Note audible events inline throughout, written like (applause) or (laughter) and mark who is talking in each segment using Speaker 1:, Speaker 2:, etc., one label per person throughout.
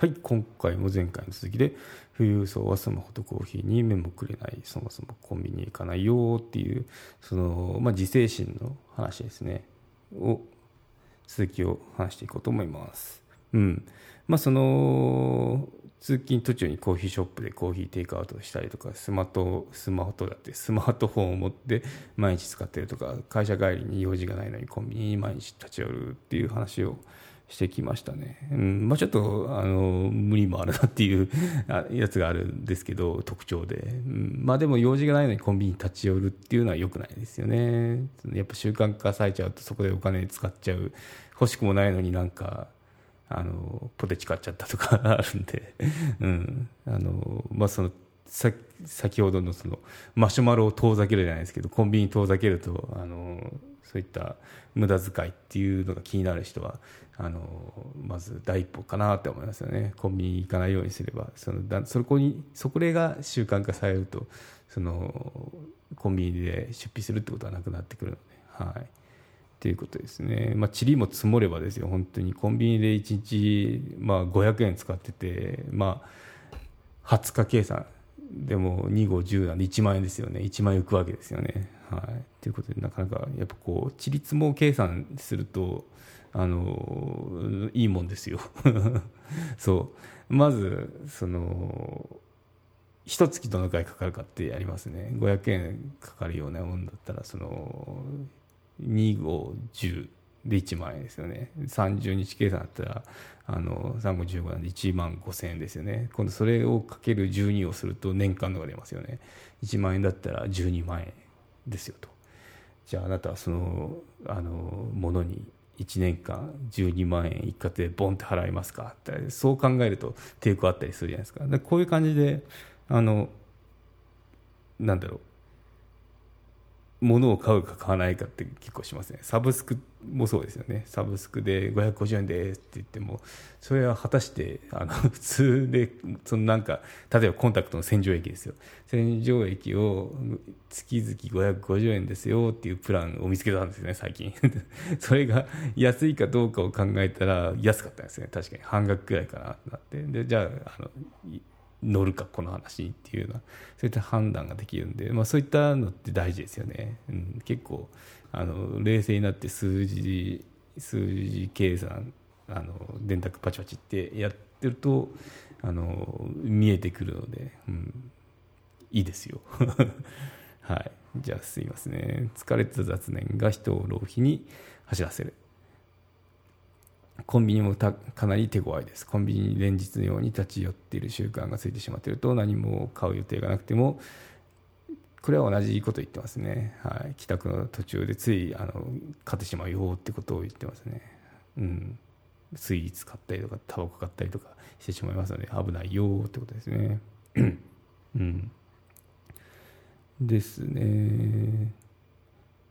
Speaker 1: はい今回も前回の続きで富裕層はスマホとコーヒーに目もくれないそもそもコンビニ行かないよっていうその、まあ、自制心の話ですね。を続きを話していこうと思います。うん。まあその通勤途中にコーヒーショップでコーヒーテイクアウトしたりとかスマートスマホとだってスマートフォンを持って毎日使ってるとか会社帰りに用事がないのにコンビニに毎日立ち寄るっていう話をしてきましたね、うん。まあ、ちょっとあの無理もあるなっていうやつがあるんですけど特徴で、うん、まあでも用事がないのにコンビニに立ち寄るっていうのは良くないですよね。やっぱ習慣化されちゃうとそこでお金使っちゃう。欲しくもないのになんかあのポテチ買っちゃったとか (laughs) あるんで、うん。あのまあ、そのさ先ほどのそのマシュマロを遠ざけるじゃないですけどコンビニ遠ざけるとあのそういった無駄遣いっていうのが気になる人はあのまず第一歩かなって思いますよね。コンビニ行かないようにすれば。そのだそこにそこが習慣化されるとそのコンビニで出費するってことはなくなってくるので。はい。っていうことですね、まあ、塵も積もればですよ、本当に。コンビニで1日、まあ、500円使ってて、まあ、20日計算。でも2、5、10なんで1万円ですよね、1万円浮くわけですよね。はい、ということで、なかなかやっぱこう、塵積も計算すると、あのいいもんですよ。(laughs) そう。まずその一月どのくらいかかるかってやりますね。500円かかるようなもんだったらその2510で1万円ですよね。30日計算だったらあの3515なんで1万5000円ですよね。今度それをかける12をすると年間のが出ますよね。1万円だったら12万円。ですよと。じゃああなたはそのあのものに1年間12万円一括でボンって払いますか？ってそう考えると抵抗あったりするじゃないですか。でこういう感じであのなんだろう。物を買うか買わないかって結構しますね。サブスクもそうですよね。サブスクで550円ですって言ってもそれは果たしてあの (laughs) 普通でそのなんか例えばコンタクトの洗浄液ですよ。洗浄液を月々550円ですよっていうプランを見つけたんですよね最近。(laughs) それが安いかどうかを考えたら安かったんですね。確かに。半額くらいかなって。でじゃああの乗るかこの話っていうようなそういった判断ができるんで、まあ、そういったのって大事ですよね、うん、結構あの冷静になって数字数字計算あの電卓パチパチってやってるとあの見えてくるので、うん、いいですよ。(laughs) はい。じゃあすいませんね。疲れた雑念が人を浪費に走らせる。コンビニもかなり手強いです。コンビニに連日のように立ち寄っている習慣がついてしまっていると何も買う予定がなくてもこれは同じこと言ってますね。はい、帰宅の途中でついあの買ってしまうよってことを言ってますね。うん。スイーツ買ったりとかタバコ買ったりとかしてしまいますので危ないよってことですね。うん。ですね。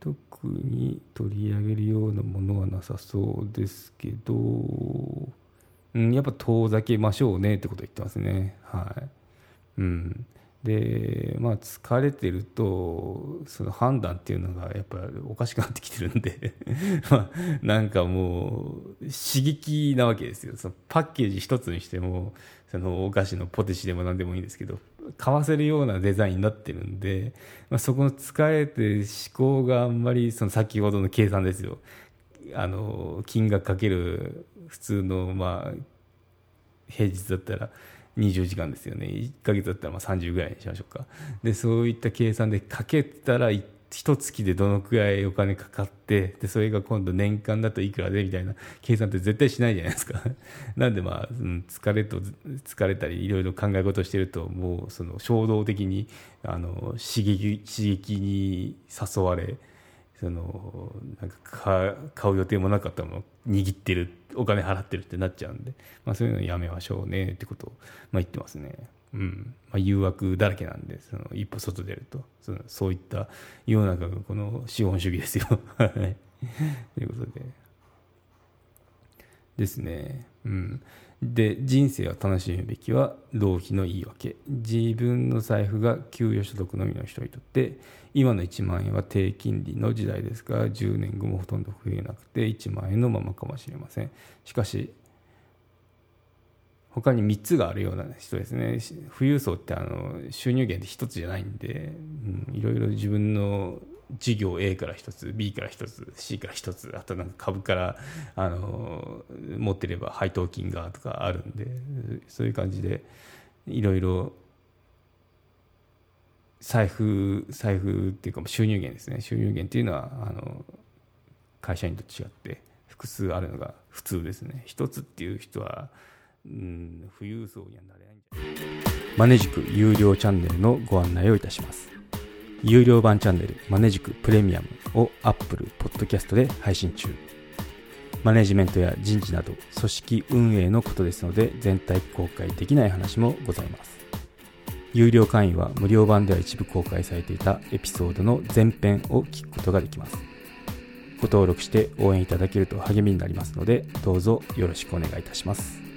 Speaker 1: 特に取り上げるようなものはなさそうですけど、うん、やっぱ遠ざけましょうねってこと言ってますね。はい。うん。で、まあ疲れてると、その判断っていうのがやっぱおかしくなってきてるんで (laughs) まあなんかもう刺激なわけですよ。そのパッケージ一つにしても、そのお菓子のポテチでも何でもいいんですけど、買わせるようなデザインになってるんで、まあ、そこの使えて思考があんまりその先ほどの計算ですよ。あの金額かける普通のまあ平日だったら20時間ですよね。1ヶ月だったらまあ30ぐらいにしましょうか。でそういった計算でかけたら一一月でどのくらいお金かかってでそれが今度年間だといくらでみたいな計算って絶対しないじゃないですか (laughs) なんでまあ、うん、疲れと疲れたりいろいろ考え事してるともうその衝動的にあの刺激刺激に誘われそのなんか買う予定もなかったもの握ってるお金払ってるってなっちゃうんで、まあ、そういうのやめましょうねってことを、まあ、言ってますね。うん。まあ、誘惑だらけなんでその一歩外出ると。そのそういった世の中がこの資本主義ですよ。ということで。ですね。うん。で人生を楽しむべきは浪費の言い訳。自分の財布が給与所得のみの人にとって今の1万円は低金利の時代ですが10年後もほとんど増えなくて1万円のままかもしれません。しかし他に3つがあるような人ですね。富裕層ってあの収入源って1つじゃないんで、いろいろ自分の事業 A から1つ B から1つ C から1つあとなんか株からあの持ってれば配当金がとかあるんでそういう感じでいろいろ財布財布っていうか収入源ですね。収入源っていうのはあの会社員と違って複数あるのが普通ですね。一つっていう人は、うん、富裕層にはなれないんじゃない？マネジク有料チャンネルのご案内をいたします。有料版チャンネルマネジクプレミアムを Apple Podcast で配信中。マネジメントや人事など組織運営のことですので全体公開できない話もございます。有料会員は無料版では一部公開されていたエピソードの前編を聞くことができます。ご登録して応援いただけると励みになりますのでどうぞよろしくお願いいたします。